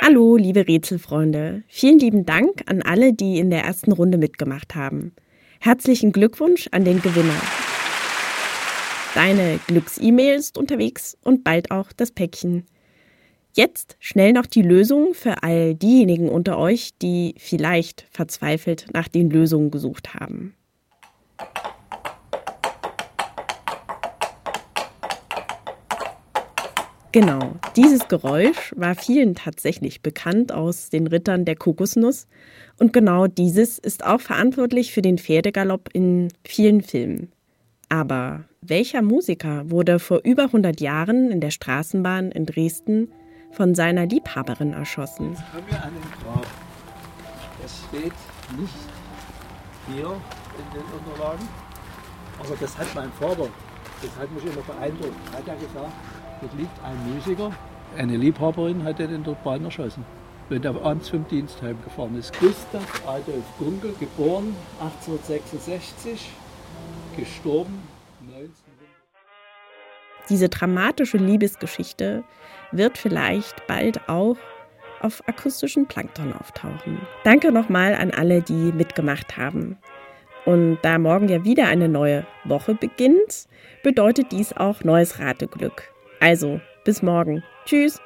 Hallo, liebe Rätselfreunde. Vielen lieben Dank an alle, die in der ersten Runde mitgemacht haben. Herzlichen Glückwunsch an den Gewinner. Deine Glücks-E-Mail ist unterwegs und bald auch das Päckchen. Jetzt schnell noch die Lösung für all diejenigen unter euch, die vielleicht verzweifelt nach den Lösungen gesucht haben. Genau, dieses Geräusch war vielen tatsächlich bekannt aus den Rittern der Kokosnuss und genau dieses ist auch verantwortlich für den Pferdegalopp in vielen Filmen. Aber welcher Musiker wurde vor über 100 Jahren in der Straßenbahn in Dresden von seiner Liebhaberin erschossen. Jetzt haben wir einen Grab. Das steht nicht hier in den Unterlagen, aber das hat mein Vater, hat mich immer beeindruckt. Hat er gesagt, dort liegt ein Musiker, eine Liebhaberin hat er in der Bahn erschossen, wenn er abends vom Dienst heimgefahren ist. Gustav Adolf Gunkel, geboren 1866, gestorben 1900. Diese dramatische Liebesgeschichte wird vielleicht bald auch auf akustischen Plankton auftauchen. Danke nochmal an alle, die mitgemacht haben. Und da morgen ja wieder eine neue Woche beginnt, bedeutet dies auch neues Rateglück. Also, bis morgen. Tschüss.